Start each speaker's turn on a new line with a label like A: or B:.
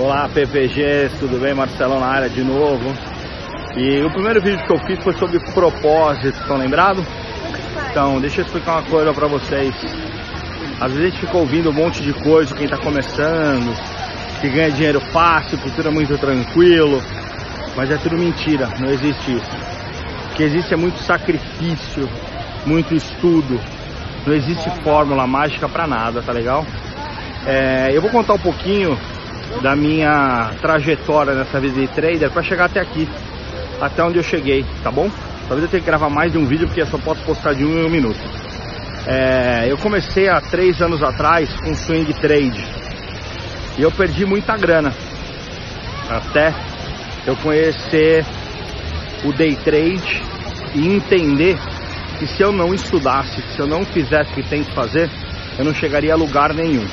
A: Olá PPGs, tudo bem? Marcelão na área de novo. E o primeiro vídeo que eu fiz foi sobre propósito, estão lembrados? Então, deixa eu explicar uma coisa pra vocês. Às vezes a gente fica ouvindo um monte de coisa, quem tá começando, que ganha dinheiro fácil, que é muito tranquilo, mas é tudo mentira, não existe isso. O que existe é muito sacrifício, muito estudo, não existe fórmula mágica para nada, tá legal? É, eu vou contar um pouquinho da minha trajetória nessa vida de trader para chegar até aqui, até onde eu cheguei, tá bom? Talvez eu tenha que gravar mais de um vídeo porque eu só posso postar de um em um minuto. É, eu comecei há três anos atrás com swing trade e eu perdi muita grana até eu conhecer o day trade e entender que se eu não estudasse, se eu não fizesse o que tem que fazer, eu não chegaria a lugar nenhum.